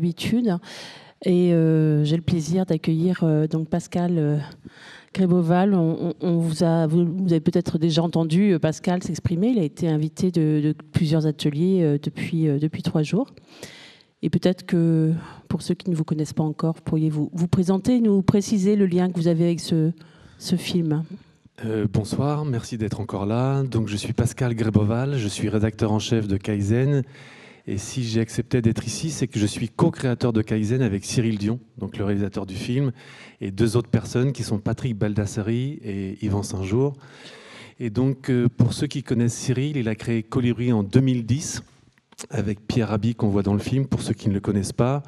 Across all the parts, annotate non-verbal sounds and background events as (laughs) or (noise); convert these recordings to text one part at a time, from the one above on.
Habitude. Et euh, j'ai le plaisir d'accueillir euh, donc Pascal euh, Gréboval. On, vous, vous, avez peut-être déjà entendu Pascal s'exprimer. Il a été invité de, plusieurs ateliers depuis, depuis trois jours. Et peut-être que pour ceux qui ne vous connaissent pas encore, pourriez-vous vous présenter, nous préciser le lien que vous avez avec ce, ce film bonsoir, merci d'être encore là. Donc, je suis Pascal Gréboval, je suis rédacteur en chef de Kaizen et si j'ai accepté d'être ici, c'est que je suis co-créateur de Kaizen avec Cyril Dion, donc le réalisateur du film, et deux autres personnes qui sont Patrick Baldassari et Yvan Saint-Jour. Et donc, euh, pour ceux qui connaissent Cyril, il a créé Colibri en 2010 avec Pierre Rabhi qu'on voit dans le film, pour ceux qui ne le connaissent pas.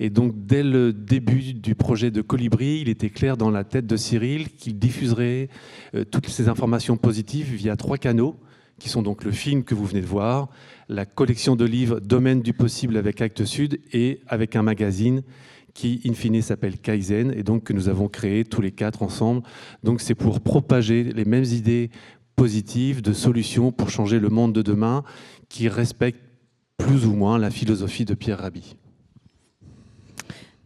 Et donc, dès le début du projet de Colibri, il était clair dans la tête de Cyril qu'il diffuserait euh, toutes ces informations positives via trois canaux qui sont donc le film que vous venez de voir, la collection de livres Domaine du possible avec Actes Sud et avec un magazine qui, in fine, s'appelle Kaizen et donc que nous avons créé tous les quatre ensemble. Donc c'est pour propager les mêmes idées positives de solutions pour changer le monde de demain qui respectent plus ou moins la philosophie de Pierre Rabhi.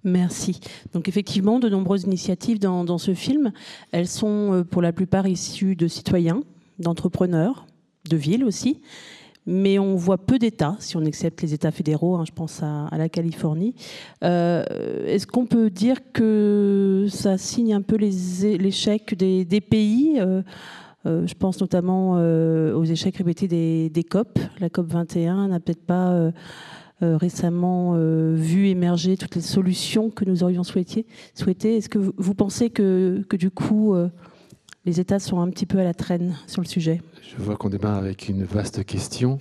Merci. Donc effectivement, de nombreuses initiatives dans, dans, ce film, elles sont euh, pour la plupart issues de citoyens, d'entrepreneurs, de villes aussi. Mais on voit peu d'États, si on accepte les États fédéraux, hein, je pense à, la Californie. Euh, est-ce qu'on peut dire que ça signe un peu l'échec des, pays euh, euh, Je pense notamment aux échecs répétés des, COP. La COP 21 n'a peut-être pas récemment vu émerger toutes les solutions que nous aurions souhaité. Est-ce que vous, pensez que du coup les États sont un petit peu à la traîne sur le sujet Je vois qu'on démarre avec une vaste question.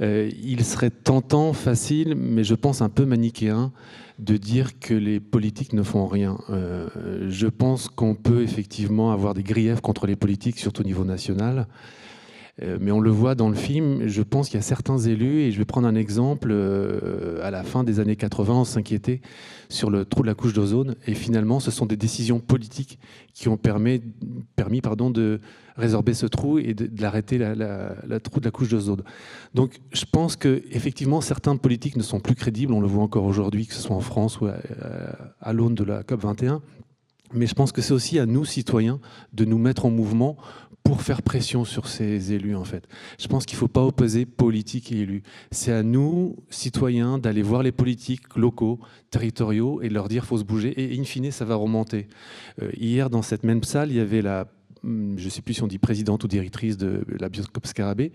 Euh, il serait tentant, facile, mais je pense un peu manichéen, de dire que les politiques ne font rien. Euh, je pense qu'on peut effectivement avoir des griefs contre les politiques, surtout au niveau national. Euh, mais on le voit dans le film, je pense qu'il y a certains élus, et je vais prendre un exemple, euh, à la fin des années 80, on s'inquiétait sur le trou de la couche d'ozone, et finalement, ce sont des décisions politiques qui ont permis, de résorber ce trou et de, l'arrêter, la, trou de la couche d'ozone. Donc je pense qu'effectivement, certains politiques ne sont plus crédibles, on le voit encore aujourd'hui, que ce soit en France ou à, à l'aune de la COP 21. Mais je pense que c'est aussi à nous, citoyens, de nous mettre en mouvement pour faire pression sur ces élus, en fait. Je pense qu'il ne faut pas opposer politique et élus. C'est à nous, citoyens, d'aller voir les politiques locaux, territoriaux, et leur dire faut se bouger. Et in fine, ça va remonter. Euh, hier, dans cette même salle, il y avait la hum, je ne sais plus si on dit présidente ou directrice de la Bioscope Scarabée,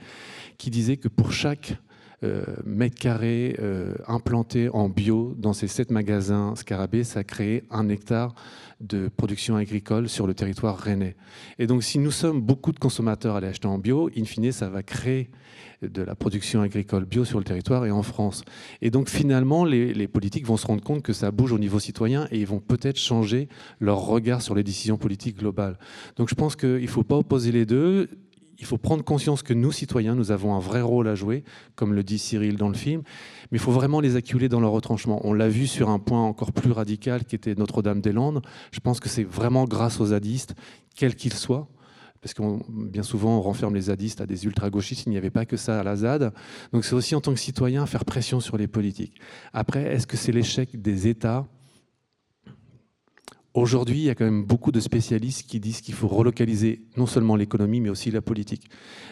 qui disait que pour chaque euh, mètre carré euh, implanté en bio dans ces sept magasins Scarabée, ça a créé un hectare de production agricole sur le territoire rennais. Et donc, si nous sommes beaucoup de consommateurs à aller acheter en bio, in fine, ça va créer de la production agricole bio sur le territoire et en France. Et donc, finalement, les, les politiques vont se rendre compte que ça bouge au niveau citoyen et ils vont peut-être changer leur regard sur les décisions politiques globales. Donc, je pense qu'il ne faut pas opposer les deux il faut prendre conscience que nous, citoyens, nous avons un vrai rôle à jouer, comme le dit Cyril dans le film, mais il faut vraiment les acculer dans leur retranchement. On l'a vu sur un point encore plus radical qui était Notre-Dame-des-Landes. Je pense que c'est vraiment grâce aux zadistes, quels qu'ils soient, parce que bien souvent on renferme les zadistes à des ultra-gauchistes, il n'y avait pas que ça à la ZAD. Donc c'est aussi en tant que citoyen faire pression sur les politiques. Après, est-ce que c'est l'échec des États Aujourd'hui, il y a quand même beaucoup de spécialistes qui disent qu'il faut relocaliser non seulement l'économie, mais aussi la politique.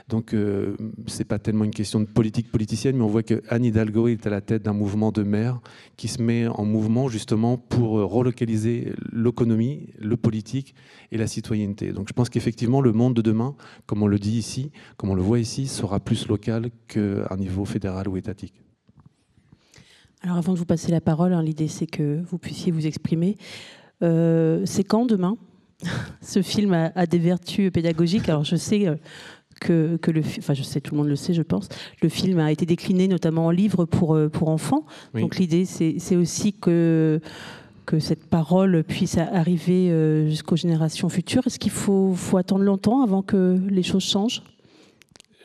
Donc, euh, ce n'est pas tellement une question de politique politicienne, mais on voit que Anne Hidalgo est à la tête d'un mouvement de maires qui se met en mouvement justement pour euh, relocaliser l'économie, le politique et la citoyenneté. Donc, je pense qu'effectivement, le monde de demain, comme on le dit ici, comme on le voit ici, sera plus local qu'à un niveau fédéral ou étatique. Alors, avant de vous passer la parole, hein, l'idée c'est que vous puissiez vous exprimer. Euh, c'est quand demain? Ce film a, des vertus pédagogiques. Alors je sais euh, que, que, le, enfin je sais, tout le monde le sait, je pense. Le film a été décliné notamment en livre pour euh, pour enfants. Donc l'idée, c'est aussi que que cette parole puisse arriver jusqu'aux générations futures. Est-ce qu'il faut, faut attendre longtemps avant que les choses changent?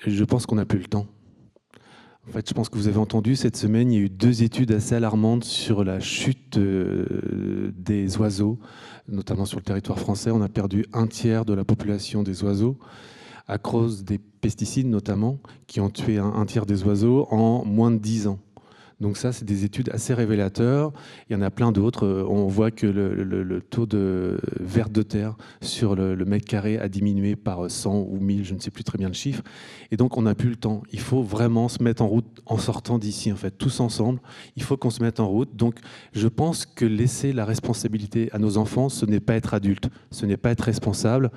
Je pense qu'on n'a plus le temps. En fait, je pense que vous avez entendu, cette semaine, il y a eu deux études assez alarmantes sur la chute euh, des oiseaux, notamment sur le territoire français. On a perdu un tiers de la population des oiseaux à cause des pesticides, notamment, qui ont tué un, tiers des oiseaux en moins de dix ans. Donc ça, c'est des études assez révélateurs. Il y en a plein d'autres. Euh, on voit que le, taux de verre de terre sur le, mètre carré a diminué par 100 ou 1000, je ne sais plus très bien le chiffre. Et donc on n'a plus le temps. Il faut vraiment se mettre en route en sortant d'ici, en fait, tous ensemble. Il faut qu'on se mette en route. Donc je pense que laisser la responsabilité à nos enfants, ce n'est pas être adulte, ce n'est pas être responsable.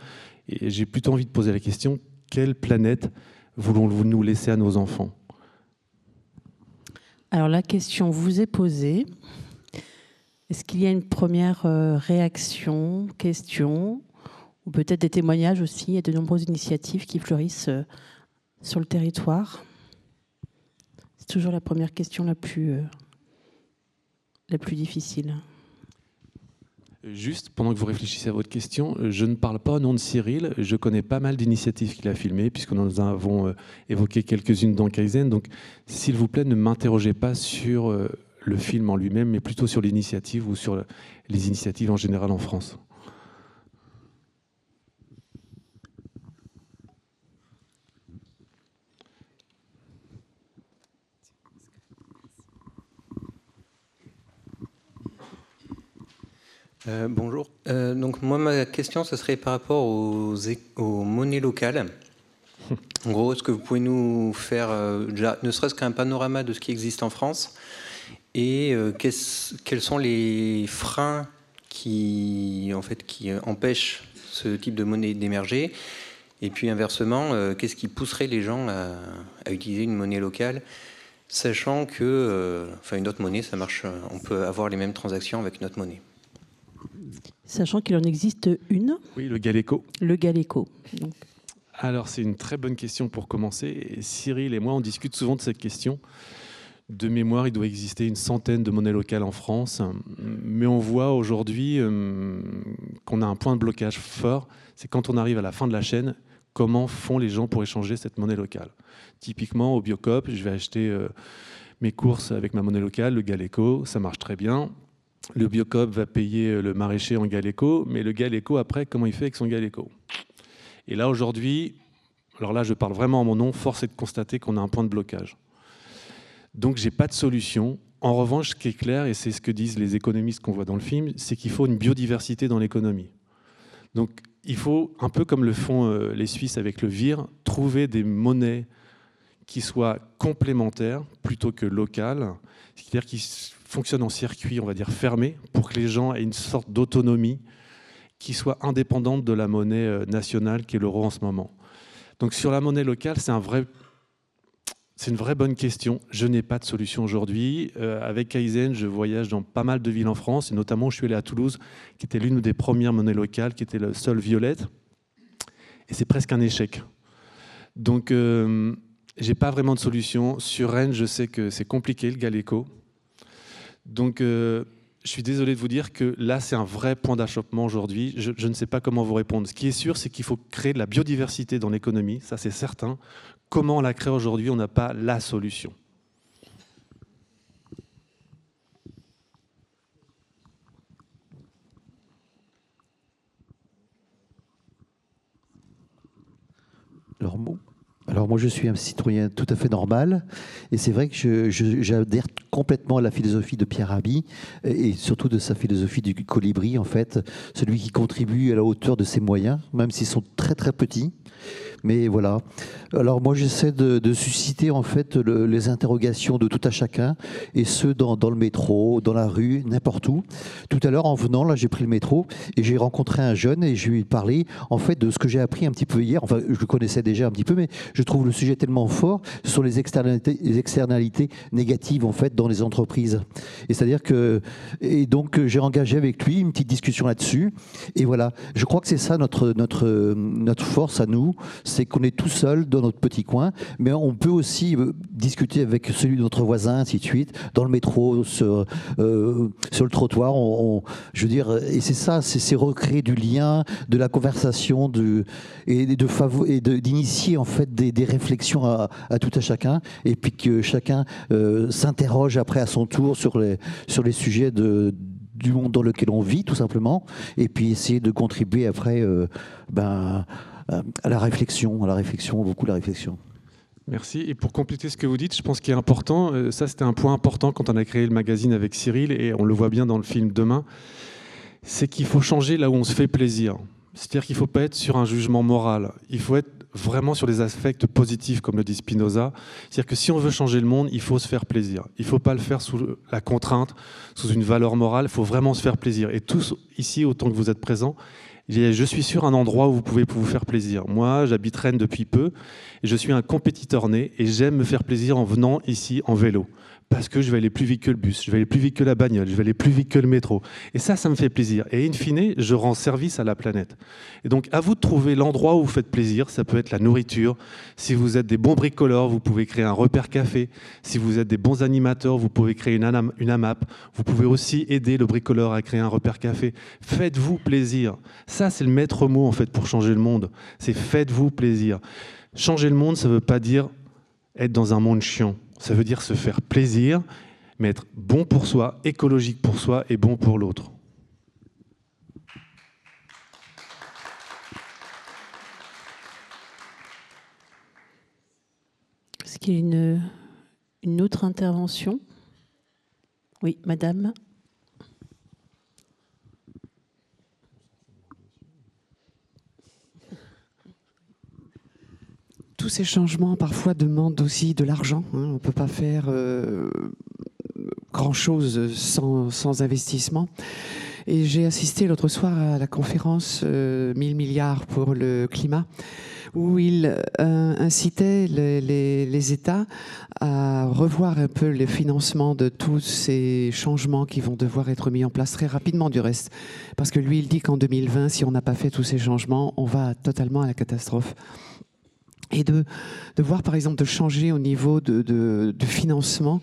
Et j'ai plutôt envie de poser la question, quelle planète voulons-nous nous laisser à nos enfants? Alors la question vous est posée. Est-ce qu'il y a une première euh, réaction, question, ou peut-être des témoignages aussi Il y a de nombreuses initiatives qui fleurissent euh, sur le territoire? C'est toujours la première question la plus, euh, la plus difficile. Juste pendant que vous réfléchissez à votre question, je ne parle pas au nom de Cyril. Je connais pas mal d'initiatives qu'il a filmées, puisque nous avons euh, évoqué quelques-unes dans Kaizen. Donc, s'il vous plaît, ne m'interrogez pas sur euh, le film en lui-même, mais plutôt sur l'initiative ou sur les initiatives en général en France. Euh, bonjour. Euh, donc moi ma question ce serait par rapport aux, monnaies locales. (laughs) En gros, est-ce que vous pouvez nous faire euh, ne serait-ce qu'un panorama de ce qui existe en France et quels sont les freins qui en fait qui empêchent ce type de monnaie d'émerger? Et puis inversement, qu'est-ce qui pousserait les gens à, utiliser une monnaie locale sachant que enfin une autre monnaie ça marche on peut avoir les mêmes transactions avec une autre monnaie? Sachant qu'il en existe une. Oui, le Galéco. Le Galéco. Alors, c'est une très bonne question pour commencer. Cyril et moi, on discute souvent de cette question. De mémoire, il doit exister une centaine de monnaies locales en France. Mais on voit aujourd'hui euh, qu'on a un point de blocage fort. C'est quand on arrive à la fin de la chaîne, comment font les gens pour échanger cette monnaie locale? Typiquement, au Biocop, je vais acheter euh, mes courses avec ma monnaie locale, le Galéco. Ça marche très bien le Biocop va payer le maraîcher en Galéco, mais le Galéco, après, comment il fait avec son Galéco Et là, aujourd'hui, alors là, je parle vraiment en mon nom, force est de constater qu'on a un point de blocage. Donc, j'ai pas de solution. En revanche, ce qui est clair, et c'est ce que disent les économistes qu'on voit dans le film, c'est qu'il faut une biodiversité dans l'économie. Donc, il faut, un peu comme le font euh, les Suisses avec le VIR, trouver des monnaies qui soient complémentaires plutôt que locales, c'est-à-dire qui fonctionne en circuit, on va dire, fermé, pour que les gens aient une sorte d'autonomie qui soit indépendante de la monnaie euh, nationale qui est l'euro en ce moment. Donc sur la monnaie locale, c'est une vraie bonne question. Je n'ai pas de solution aujourd'hui. Euh, avec Kaizen, je voyage dans pas mal de villes en France, et notamment je suis allé à Toulouse, qui était l'une des premières monnaies locales, qui était le seul violette. Et c'est presque un échec. Donc, euh, j'ai pas vraiment de solution. Sur Rennes, je sais que c'est compliqué, le Galéco. Donc, euh, je suis désolé de vous dire que là, c'est un vrai point d'achoppement aujourd'hui. Je, ne sais pas comment vous répondre. Ce qui est sûr, c'est qu'il faut créer de la biodiversité dans l'économie, ça c'est certain. Comment on la crée aujourd'hui On n'a pas la solution. Alors, alors moi, je suis un citoyen tout à fait normal, et c'est vrai que j'adhère complètement à la philosophie de Pierre Rabhi, et surtout de sa philosophie du colibri, en fait, celui qui contribue à la hauteur de ses moyens, même s'ils sont très très petits. Mais voilà. Alors moi j'essaie de, susciter en fait les interrogations de tout à chacun et ceux dans, le métro, dans la rue, n'importe où. Tout à l'heure en venant là j'ai pris le métro et j'ai rencontré un jeune et je lui ai parlé en fait de ce que j'ai appris un petit peu hier. Enfin je le connaissais déjà un petit peu mais je trouve le sujet tellement fort sur les externalités, les externalités négatives en fait dans les entreprises. Et c'est-à-dire que et donc j'ai engagé avec lui une petite discussion là-dessus et voilà. Je crois que c'est ça notre notre notre force à nous c'est qu'on est tout seul dans notre petit coin, mais on peut aussi euh, discuter avec celui de notre voisin, ainsi de suite, dans le métro, sur, euh, le trottoir. Je veux dire, et c'est ça, c'est recréer du lien, de la conversation, de, et d'initier en fait des, réflexions à, tout à chacun, et puis que chacun euh, s'interroge après à son tour sur les, sur les sujets du monde dans lequel on vit, tout simplement, et puis essayer de contribuer après ben, à la réflexion, à la réflexion, beaucoup la réflexion. Merci. Et pour compléter ce que vous dites, je pense qu'il est important, euh, ça c'était un point important quand on a créé le magazine avec Cyril, et on le voit bien dans le film Demain, c'est qu'il faut changer là où on se fait plaisir. C'est-à-dire qu'il ne faut pas être sur un jugement moral. Il faut être vraiment sur des aspects positifs, comme le dit Spinoza. C'est-à-dire que si on veut changer le monde, il faut se faire plaisir. Il ne faut pas le faire sous la contrainte, sous une valeur morale. Il faut vraiment se faire plaisir. Et tous ici, autant que vous êtes présents, je suis sur un endroit où vous pouvez vous faire plaisir. Moi, j'habite Rennes depuis peu je suis un compétiteur né et j'aime me faire plaisir en venant ici en vélo parce que je vais aller plus vite que le bus, je vais aller plus vite que la bagnole, je vais aller plus vite que le métro. Et ça, ça me fait plaisir. Et in fine, je rends service à la planète. Et donc, à vous de trouver l'endroit où vous faites plaisir. Ça peut être la nourriture. Si vous êtes des bons bricoleurs, vous pouvez créer un repère café. Si vous êtes des bons animateurs, vous pouvez créer une, AMAP. Vous pouvez aussi aider le bricoleur à créer un repère café. Faites-vous plaisir. Ça, c'est le maître mot, en fait, pour changer le monde. C'est faites-vous plaisir. Changer le monde, ça ne veut pas dire être dans un monde chiant ça veut dire se faire plaisir, mais être bon pour soi, écologique pour soi et bon pour l'autre. Est-ce qu'il y a une, une autre intervention? Oui, madame. Tous ces changements parfois demandent aussi de l'argent. Hein. On ne peut pas faire euh, grand-chose sans, investissement. Et j'ai assisté l'autre soir à la conférence 1000 euh, milliards pour le climat, où il euh, incitait les, les, États à revoir un peu le financement de tous ces changements qui vont devoir être mis en place très rapidement du reste. Parce que lui, il dit qu'en 2020, si on n'a pas fait tous ces changements, on va totalement à la catastrophe et de, de, voir par exemple de changer au niveau de, de, financement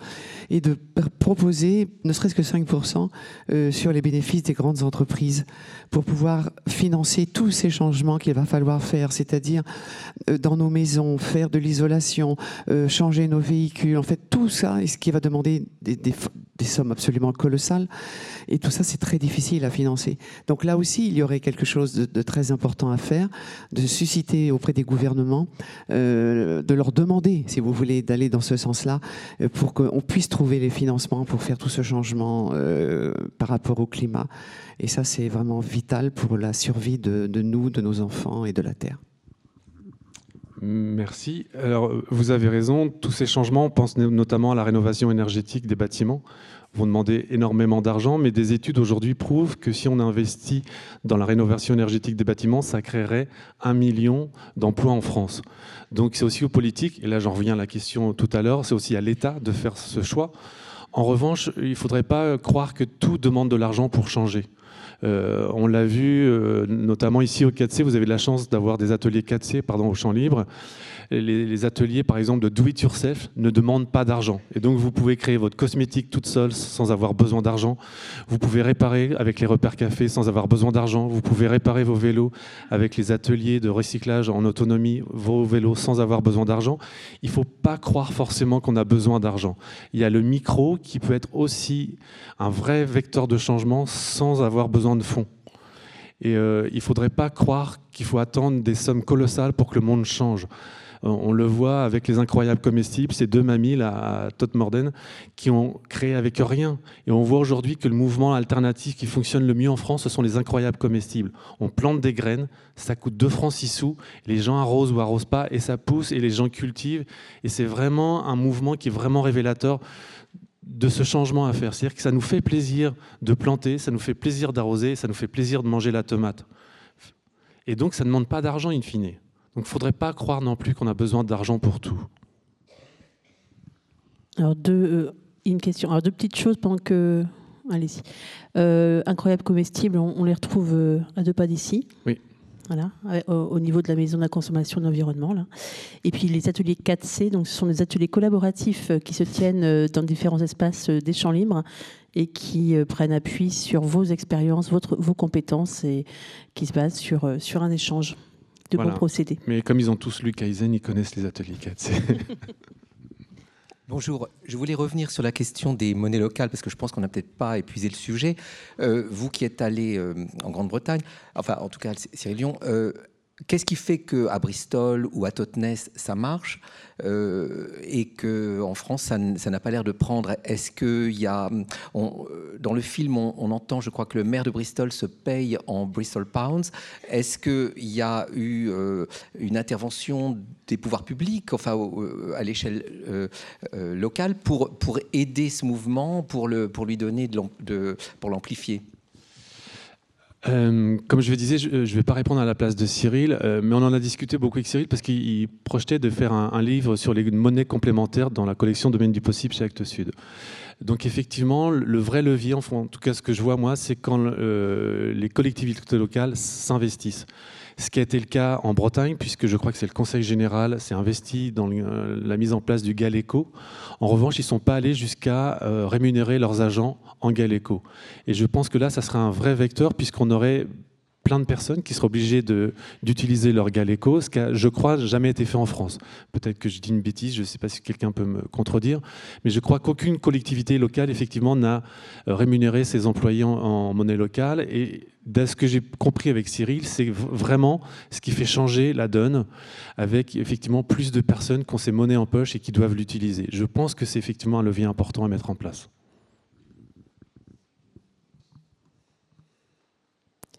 et de proposer ne serait-ce que 5% euh, sur les bénéfices des grandes entreprises pour pouvoir financer tous ces changements qu'il va falloir faire, c'est-à-dire euh, dans nos maisons, faire de l'isolation, euh, changer nos véhicules, en fait tout ça, et ce qui va demander des, sommes absolument colossales, et tout ça c'est très difficile à financer. Donc là aussi, il y aurait quelque chose de, très important à faire, de susciter auprès des gouvernements, de leur demander, si vous voulez, d'aller dans ce sens-là, pour qu'on puisse les financements pour faire tout ce changement euh, par rapport au climat. Et ça, c'est vraiment vital pour la survie de, nous, de nos enfants et de la Terre. Merci. Alors, vous avez raison, tous ces changements, on pense notamment à la rénovation énergétique des bâtiments, vont demander énormément d'argent, mais des études aujourd'hui prouvent que si on investit dans la rénovation énergétique des bâtiments, ça créerait un million d'emplois en France. Donc c'est aussi aux politiques, et là j'en reviens à la question tout à l'heure, c'est aussi à l'État de faire ce choix. En revanche, il ne faudrait pas croire que tout demande de l'argent pour changer. Euh, on l'a vu, euh, notamment ici au 4C, vous avez la chance d'avoir des ateliers 4C pardon, au champ libre les, ateliers, par exemple, de do-it-yourself ne demandent pas d'argent. Et donc, vous pouvez créer votre cosmétique toute seule sans avoir besoin d'argent. Vous pouvez réparer avec les repères café sans avoir besoin d'argent. Vous pouvez réparer vos vélos avec les ateliers de recyclage en autonomie, vos vélos sans avoir besoin d'argent. Il ne faut pas croire forcément qu'on a besoin d'argent. Il y a le micro qui peut être aussi un vrai vecteur de changement sans avoir besoin de fonds. Et euh, il ne faudrait pas croire qu'il faut attendre des sommes colossales pour que le monde change. Euh, on le voit avec les incroyables comestibles, ces deux mamies à Totmorden qui ont créé avec rien. Et on voit aujourd'hui que le mouvement alternatif qui fonctionne le mieux en France, ce sont les incroyables comestibles. On plante des graines, ça coûte 2 francs 6 sous, les gens arrosent ou arrosent pas, et ça pousse, et les gens cultivent. Et c'est vraiment un mouvement qui est vraiment révélateur de ce changement à faire. C'est-à-dire que ça nous fait plaisir de planter, ça nous fait plaisir d'arroser, ça nous fait plaisir de manger la tomate. Et donc ça ne demande pas d'argent in fine. Donc il ne faudrait pas croire non plus qu'on a besoin d'argent pour tout. Alors deux, euh, une question. Alors deux petites choses pendant que... Allez-y. Euh, incroyables comestibles, on, les retrouve euh, à deux pas d'ici. Oui. Voilà, au, niveau de la maison de la consommation de l'environnement. Et puis les ateliers 4C, donc ce sont des ateliers collaboratifs qui se tiennent dans différents espaces des champs libres et qui prennent appui sur vos expériences, votre, vos compétences et qui se basent sur, sur un échange de bons procédés. Mais comme ils ont tous lu Kaizen, ils connaissent les ateliers 4 (laughs) Bonjour, je voulais revenir sur la question des monnaies locales parce que je pense qu'on n'a peut-être pas épuisé le sujet. Euh, vous qui êtes allé euh, en Grande-Bretagne, enfin en tout cas Cyril Lyon, euh, Qu'est-ce qui fait qu'à Bristol ou à Totnes, ça marche euh, et qu'en France, ça n'a pas l'air de prendre? Est-ce qu'il y a. dans le film, on, entend, je crois, que le maire de Bristol se paye en Bristol Pounds. Est-ce qu'il y a eu euh, une intervention des pouvoirs publics, enfin, à l'échelle euh, locale, pour, pour aider ce mouvement, pour, le, pour lui donner de pour l'amplifier? Euh, comme je le disais, je ne vais pas répondre à la place de Cyril, euh, mais on en a discuté beaucoup avec Cyril parce qu'il projetait de faire un, livre sur les monnaies complémentaires dans la collection Domaine du possible chez Actes Sud. Donc effectivement, le vrai levier, en tout cas ce que je vois moi, c'est quand euh, les collectivités locales s'investissent ce qui a été le cas en Bretagne, puisque je crois que c'est le Conseil général s'est investi dans la mise en place du Galéco. En revanche, ils ne sont pas allés jusqu'à euh, rémunérer leurs agents en Galéco. Et je pense que là, ça serait un vrai vecteur, puisqu'on aurait plein de personnes qui seraient obligées d'utiliser leur Galéco, ce qui a, je crois, jamais été fait en France. Peut-être que je dis une bêtise, je ne sais pas si quelqu'un peut me contredire, mais je crois qu'aucune collectivité locale, effectivement, n'a euh, rémunéré ses employés en, monnaie locale. Et de ce que j'ai compris avec Cyril, c'est vraiment ce qui fait changer la donne, avec effectivement plus de personnes qui ont ces monnaies en poche et qui doivent l'utiliser. Je pense que c'est effectivement un levier important à mettre en place.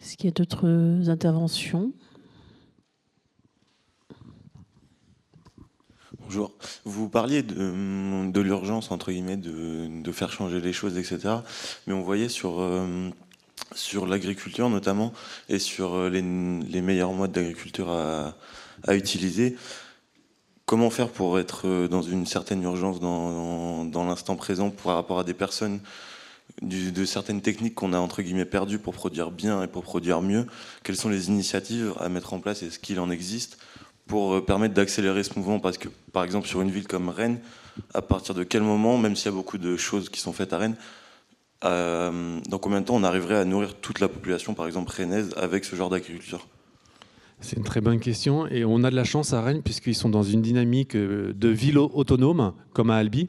Est-ce qu'il y a d'autres interventions? Bonjour. Vous parliez de, l'urgence, entre guillemets, de, faire changer les choses, etc. Mais on voyait sur, euh, sur l'agriculture notamment et sur euh, les, meilleurs modes d'agriculture à, utiliser. Comment faire pour être euh, dans une certaine urgence dans, dans l'instant présent par rapport à des personnes de certaines techniques qu'on a entre guillemets perdues pour produire bien et pour produire mieux Quelles sont les initiatives à mettre en place Est-ce qu'il en existe pour euh, permettre d'accélérer ce mouvement? Parce que, par exemple, sur une ville comme Rennes, à partir de quel moment, même s'il y a beaucoup de choses qui sont faites à Rennes, euh, dans combien de temps on arriverait à nourrir toute la population, par exemple rennaise, avec ce genre d'agriculture? C'est une très bonne question et on a de la chance à Rennes puisqu'ils sont dans une dynamique euh, de ville autonome comme à Albi.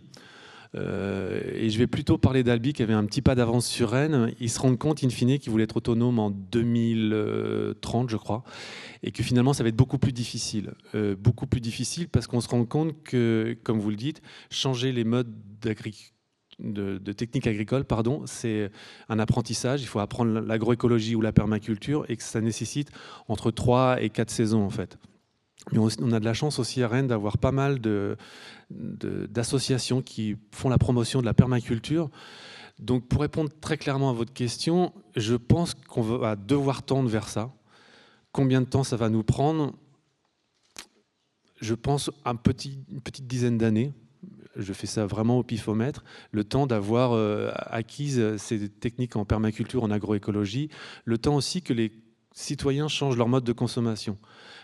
Euh, et je vais plutôt parler d'Albi qui avait un petit pas d'avance sur Rennes. Ils se rendent compte, in fine, qu'ils voulaient être autonomes en 2030, je crois, et que finalement, ça va être beaucoup plus difficile. Euh, beaucoup plus difficile parce qu'on se rend compte que, comme vous le dites, changer les modes de, techniques agricoles, pardon, c'est un apprentissage. Il faut apprendre l'agroécologie ou la permaculture et que ça nécessite entre 3 et 4 saisons en fait. Mais on a de la chance aussi à Rennes d'avoir pas mal de, d'associations qui font la promotion de la permaculture. Donc pour répondre très clairement à votre question, je pense qu'on va devoir tendre vers ça. Combien de temps ça va nous prendre? Je pense une petite dizaine d'années. Je fais ça vraiment au pifomètre. Le temps d'avoir euh, acquis ces techniques en permaculture, en agroécologie. Le temps aussi que les citoyens changent leur mode de consommation.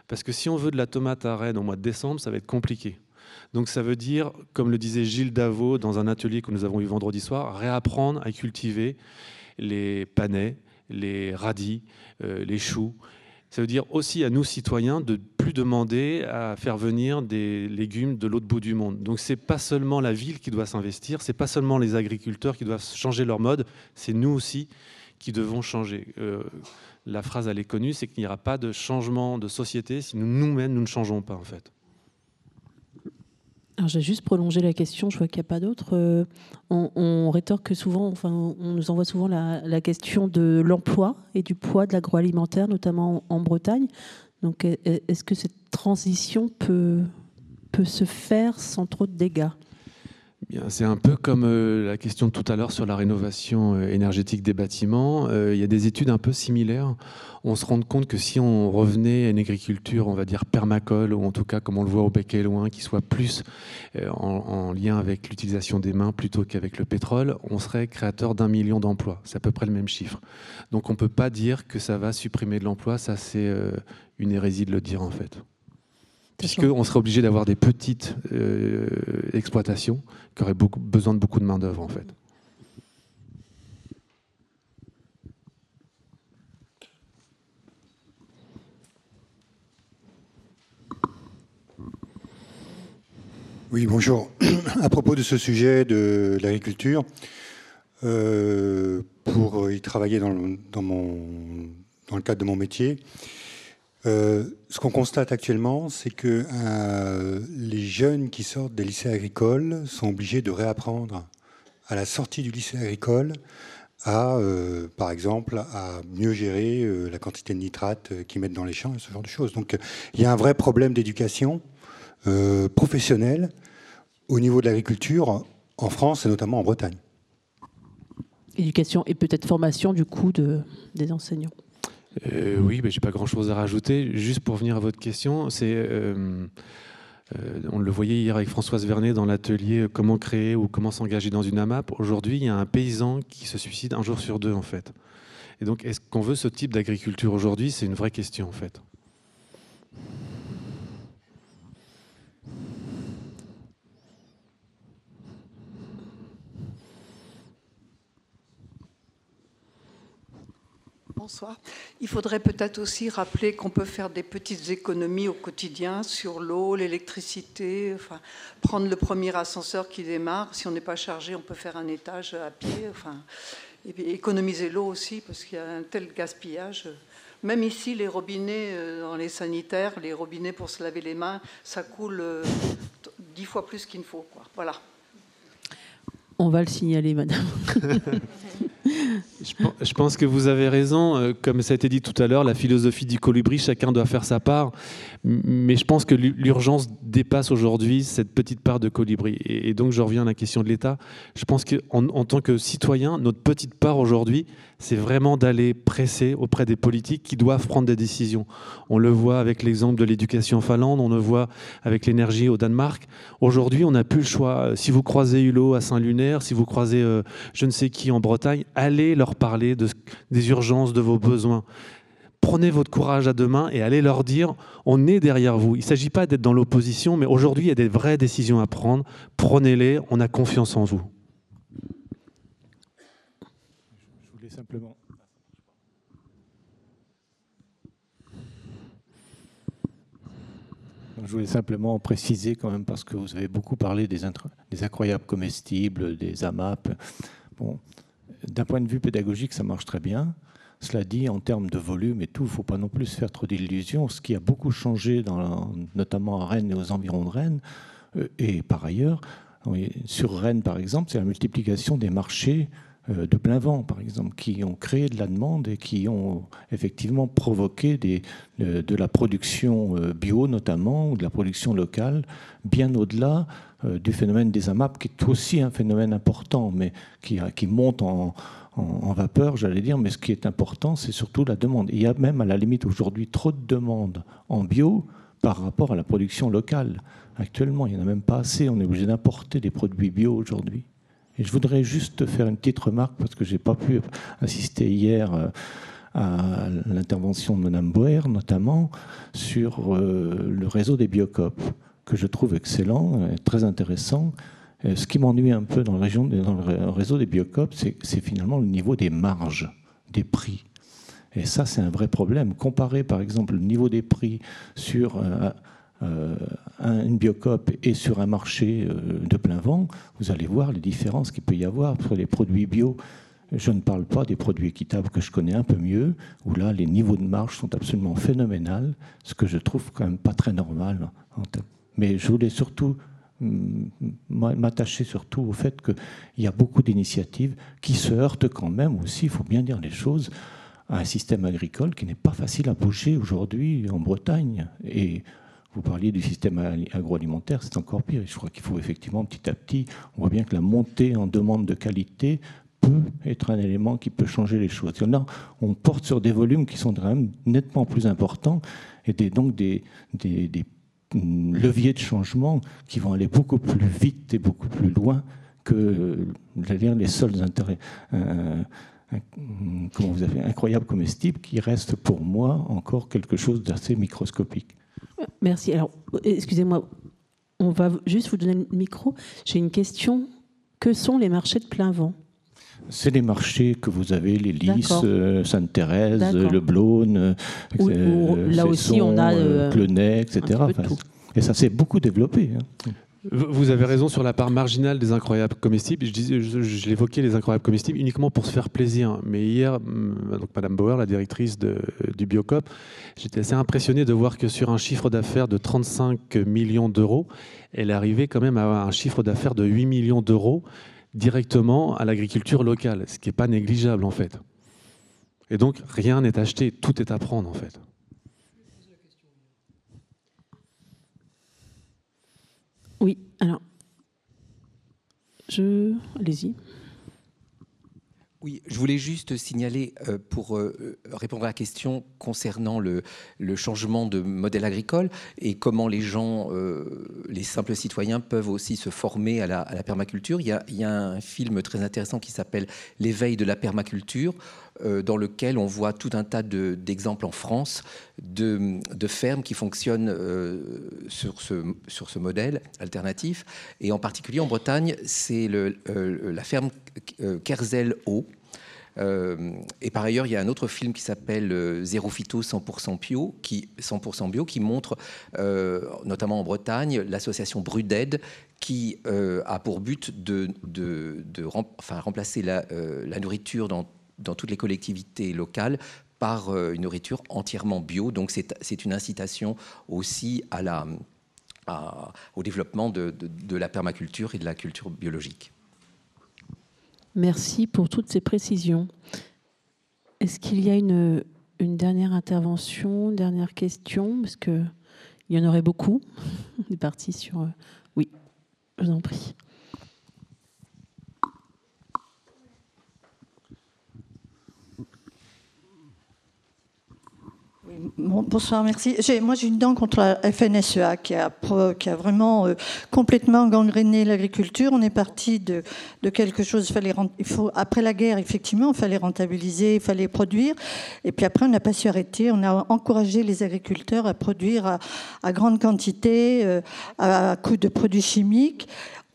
Parce que si on veut de la tomate à Rennes au mois de décembre, ça va être compliqué. Donc ça veut dire, comme le disait Gilles Davot dans un atelier que nous avons eu vendredi soir, réapprendre à cultiver les panais, les radis, euh, les choux. Ça veut dire aussi à nous citoyens de plus demander à faire venir des légumes de l'autre bout du monde. Donc c'est pas seulement la ville qui doit s'investir, c'est pas seulement les agriculteurs qui doivent changer leur mode, c'est nous aussi qui devons changer. Euh, la phrase elle est connue, c'est qu'il n'y aura pas de changement de société si nous nous-mêmes nous ne changeons pas en fait. Alors j'ai juste prolongé la question, je vois qu'il n'y a pas d'autre. Euh, on, rétorque souvent, enfin, on nous envoie souvent la, question de l'emploi et du poids de l'agroalimentaire, notamment en, Bretagne. Donc est-ce que cette transition peut, peut se faire sans trop de dégâts? C'est un peu comme euh, la question de tout à l'heure sur la rénovation euh, énergétique des bâtiments. Euh, il y a des études un peu similaires. On se rend compte que si on revenait à une agriculture, on va dire permacole, ou en tout cas comme on le voit au bec et loin, qui soit plus en, lien avec l'utilisation des mains plutôt qu'avec le pétrole, on serait créateur d'un million d'emplois. C'est à peu près le même chiffre. Donc on ne peut pas dire que ça va supprimer de l'emploi. Ça, c'est une hérésie de le dire en fait puisqu'on serait obligé d'avoir des petites euh, exploitations qui auraient beaucoup, besoin de beaucoup de main-d'œuvre en fait. Oui, bonjour. (clears throat) À propos de ce sujet de l'agriculture, euh, pour y travailler dans, mon, dans le cadre de mon métier, Euh, ce qu'on constate actuellement, c'est que les jeunes qui sortent des lycées agricoles sont obligés de réapprendre à la sortie du lycée agricole à, par exemple, à mieux gérer la quantité de nitrate qu'ils mettent dans les champs et ce genre de choses. Donc il y a un vrai problème d'éducation professionnelle au niveau de l'agriculture en France et notamment en Bretagne. Éducation et peut-être formation du coup de, des enseignants. Euh, oui, mais j'ai pas grand-chose à rajouter. Juste pour venir à votre question, c'est euh, euh, on le voyait hier avec Françoise Vernet dans l'atelier comment créer ou comment s'engager dans une AMAP. Aujourd'hui, il y a un paysan qui se suicide un jour sur deux en fait. Et donc, est-ce qu'on veut ce type d'agriculture aujourd'hui? C'est une vraie question en fait. Bonsoir. Il faudrait peut-être aussi rappeler qu'on peut faire des petites économies au quotidien sur l'eau, l'électricité, enfin, prendre le premier ascenseur qui démarre. Si on n'est pas chargé, on peut faire un étage à pied. Enfin, et économiser l'eau aussi, parce qu'il y a un tel gaspillage. Même ici, les robinets euh, dans les sanitaires, les robinets pour se laver les mains, ça coule euh, dix fois plus qu'il ne faut. Voilà. On va le signaler, madame. (laughs) Je pense que vous avez raison. Euh, comme ça a été dit tout à l'heure, la philosophie du colibri, chacun doit faire sa part. Mais je pense que l'urgence dépasse aujourd'hui cette petite part de colibri. Et donc, je reviens à la question de l'État. Je pense qu'en en tant que citoyen, notre petite part aujourd'hui, c'est vraiment d'aller presser auprès des politiques qui doivent prendre des décisions. On le voit avec l'exemple de l'éducation en Finlande, on le voit avec l'énergie au Danemark. Aujourd'hui, on n'a plus le choix. Si vous croisez Hulot à Si vous croisez euh, je ne sais qui en Bretagne, allez leur parler de, des urgences, de vos besoins. Prenez votre courage à deux mains et allez leur dire on est derrière vous. Il ne s'agit pas d'être dans l'opposition, mais aujourd'hui, il y a des vraies décisions à prendre. Prenez-les, on a confiance en vous. Je voulais simplement. Je voulais simplement préciser quand même, parce que vous avez beaucoup parlé des, incroyables comestibles, des AMAP. Bon, d'un point de vue pédagogique, ça marche très bien. Cela dit, en termes de volume et tout, il ne faut pas non plus faire trop d'illusions. Ce qui a beaucoup changé, notamment à Rennes et aux environs de Rennes, euh, et par ailleurs, sur Rennes par exemple, c'est la multiplication des marchés de plein vent, par exemple, qui ont créé de la demande et qui ont effectivement provoqué des, de la production euh, bio notamment, ou de la production locale, bien au-delà du phénomène des AMAP, qui est aussi un phénomène important, mais qui, qui monte en, en, vapeur, j'allais dire, mais ce qui est important, c'est surtout la demande. Il y a même à la limite aujourd'hui trop de demandes en bio par rapport à la production locale. Actuellement, il n'y en a même pas assez. On est obligé d'importer des produits bio aujourd'hui. Et je voudrais juste faire une petite remarque parce que je n'ai pas pu assister hier euh, à l'intervention de Mme Boer, notamment sur euh, le réseau des biocopes, que je trouve excellent et très intéressant. Euh, ce qui m'ennuie un peu dans, dans le réseau des biocopes, c'est niveau le niveau des marges, des prix. Et ça, c'est un vrai problème. Comparer, par exemple, le niveau des prix sur une biocope et sur un marché de plein vent, vous allez voir les différences qu'il peut y avoir sur les produits bio. Je ne parle pas des produits équitables que je connais un peu mieux, où là, les niveaux de marge sont absolument phénoménales, ce que je trouve quand même pas très normal. Mais je voulais surtout m'attacher surtout au fait qu'il y a beaucoup d'initiatives qui se heurtent quand même aussi, il faut bien dire les choses, à un système agricole qui n'est pas facile à bouger aujourd'hui en Bretagne. Et vous parliez du système agroalimentaire, c'est encore pire. Je crois qu'il faut effectivement petit à petit, on voit bien que la montée en demande de qualité peut être un élément qui peut changer les choses. on porte sur des volumes qui sont quand même nettement plus importants et donc des, des leviers de changement qui vont aller beaucoup plus vite et beaucoup plus loin que dire, les seuls intérêts euh, incroyables comestibles qui restent pour moi encore quelque chose d'assez microscopique. Merci. Alors, excusez-moi, on va juste vous donner le micro. J'ai une question. Que sont les marchés de plein vent? C'est les marchés que vous avez, les Lys, euh, Sainte-Thérèse, Le Blône, euh, là aussi on a Clenay, etc. et ça s'est beaucoup développé. Hein. Vous avez raison sur la part marginale des incroyables comestibles. Je, je, l'évoquais, les incroyables comestibles, uniquement pour se faire plaisir. Mais hier, donc Madame Bauer, la directrice du Biocop, j'étais assez impressionné de voir que sur un chiffre d'affaires de 35 millions d'euros, elle arrivait quand même à un chiffre d'affaires de 8 millions d'euros directement à l'agriculture locale, ce qui n'est pas négligeable en fait. Et donc rien n'est acheté, tout est à prendre en fait. Oui, alors, je... Allez-y. Oui, je voulais juste signaler euh, pour euh, répondre à la question concernant le, changement de modèle agricole et comment les gens, euh, les simples citoyens peuvent aussi se former à la, permaculture. Il y, a, un film très intéressant qui s'appelle L'éveil de la permaculture dans lequel on voit tout un tas d'exemples en France de, fermes qui fonctionnent sur, ce, sur ce modèle alternatif. Et en particulier en Bretagne, c'est la ferme Kerzel Eau euh, et par ailleurs, il y a un autre film qui s'appelle euh, Zéro Phyto 100% bio, qui 100% bio, qui montre, euh, notamment en Bretagne, l'association Bruded, qui a pour but de, remplacer la, la nourriture dans, dans, toutes les collectivités locales par une nourriture entièrement bio. Donc c'est une incitation aussi au développement de, de la permaculture et de la culture biologique. Merci pour toutes ces précisions. Est-ce qu'il y a une, dernière intervention, une dernière question? Parce qu'il y en aurait beaucoup. (laughs) Sur. Euh, oui, je vous en prie. Bonsoir, merci. Moi, j'ai une dent contre la FNSEA qui a, vraiment euh, complètement gangréné l'agriculture. On est parti de, quelque chose. Il faut, après la guerre, effectivement, il fallait rentabiliser, il fallait produire. Et puis après, on n'a pas su arrêter. On a encouragé les agriculteurs à produire à, grande quantité, euh, à coût de produits chimiques.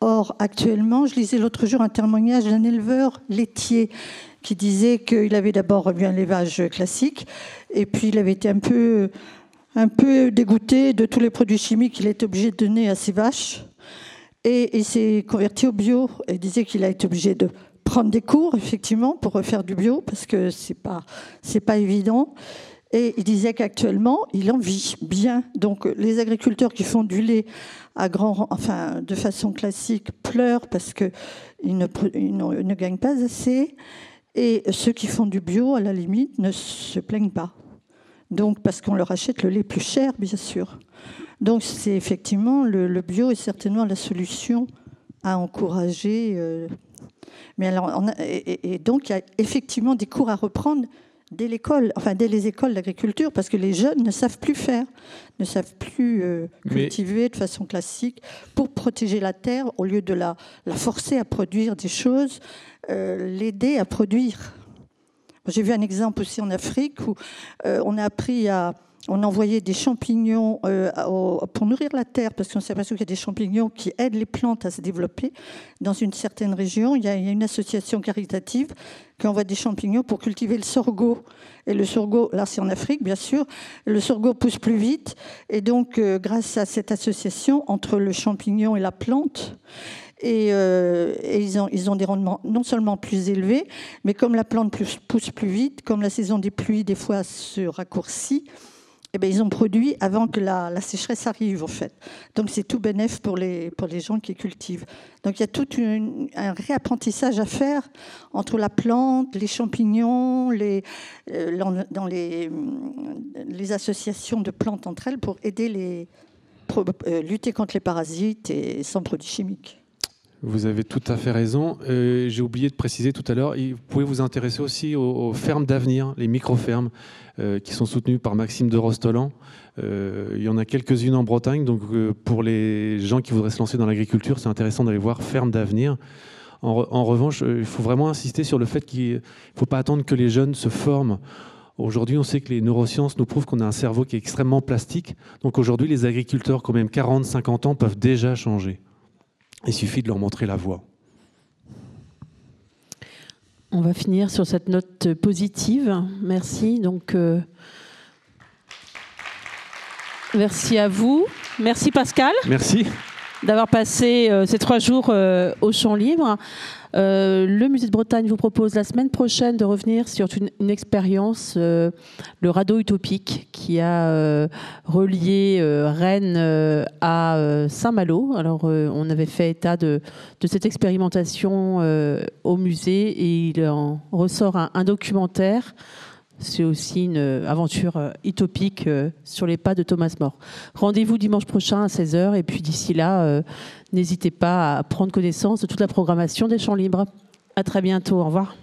Or, actuellement, je lisais l'autre jour un témoignage d'un éleveur laitier qui disait qu'il avait d'abord eu un élevage classique, et puis il avait été un peu, un peu dégoûté de tous les produits chimiques qu'il était obligé de donner à ses vaches. Et il s'est converti au bio, et disait qu'il a été obligé de prendre des cours, effectivement, pour refaire du bio, parce que ce n'est pas, pas évident. Et il disait qu'actuellement, il en vit bien. Donc les agriculteurs qui font du lait à grand, enfin, de façon classique pleurent parce qu'ils ne, ils ne gagnent pas assez. Et ceux qui font du bio, à la limite, ne se plaignent pas. Donc, parce qu'on leur achète le lait plus cher, bien sûr. Donc, c'est effectivement, le, bio est certainement la solution à encourager. Euh, mais alors, et, donc, il y a effectivement des cours à reprendre dès l'école, enfin dès les écoles d'agriculture, parce que les jeunes ne savent plus faire, ne savent plus euh, cultiver de façon classique pour protéger la terre au lieu de la, la forcer à produire des choses euh, l'aider à produire. J'ai vu un exemple aussi en Afrique où euh, on a appris à on envoyait des champignons euh, pour nourrir la terre, parce qu'on aperçu qu'il y a des champignons qui aident les plantes à se développer. Dans une certaine région, il y a, une association caritative qui envoie des champignons pour cultiver le sorgho. Et le sorgho, là c'est en Afrique bien sûr, le sorgho pousse plus vite. Et donc, grâce à cette association entre le champignon et la plante, euh, ils, ont, des rendements non seulement plus élevés, mais comme la plante pousse plus vite, comme la saison des pluies des fois se raccourcit, eh bien, ils ont produit avant que la, sécheresse arrive, en fait. Donc, c'est tout bénéf pour les, pour les gens qui cultivent. Donc, il y a tout un réapprentissage à faire entre la plante, les champignons, les, euh, dans les, les associations de plantes entre elles pour aider les, euh, lutter contre les parasites et sans produits chimiques. Vous avez tout à fait raison. Euh, j'ai oublié de préciser tout à l'heure, vous pouvez vous intéresser aussi aux, fermes d'avenir, les micro-fermes, euh, qui sont soutenues par Maxime de Rostolan. Euh, il y en a quelques-unes en Bretagne, donc pour les gens qui voudraient se lancer dans l'agriculture, c'est intéressant d'aller voir Fermes d'avenir. En, revanche, il faut vraiment insister sur le fait qu'il ne faut pas attendre que les jeunes se forment. Aujourd'hui, on sait que les neurosciences nous prouvent qu'on a un cerveau qui est extrêmement plastique. Donc aujourd'hui, les agriculteurs, quand même 40, 50 ans, peuvent déjà changer. Il suffit de leur montrer la voie. On va finir sur cette note positive. Merci. Donc, euh, merci à vous. Merci Pascal. Merci. d'avoir passé euh, ces trois jours euh, au Champ Libre. Euh, le Musée de Bretagne vous propose la semaine prochaine de revenir sur une, expérience, euh, le radeau utopique, qui a euh, relié Rennes à Saint-Malo. Alors, on avait fait état de, cette expérimentation au musée et il en ressort un documentaire. C'est aussi une euh, aventure euh, utopique euh, sur les pas de Thomas More. Rendez-vous dimanche prochain à 16h et puis d'ici là, n'hésitez pas à prendre connaissance de toute la programmation des Champs Libres. À très bientôt. Au revoir.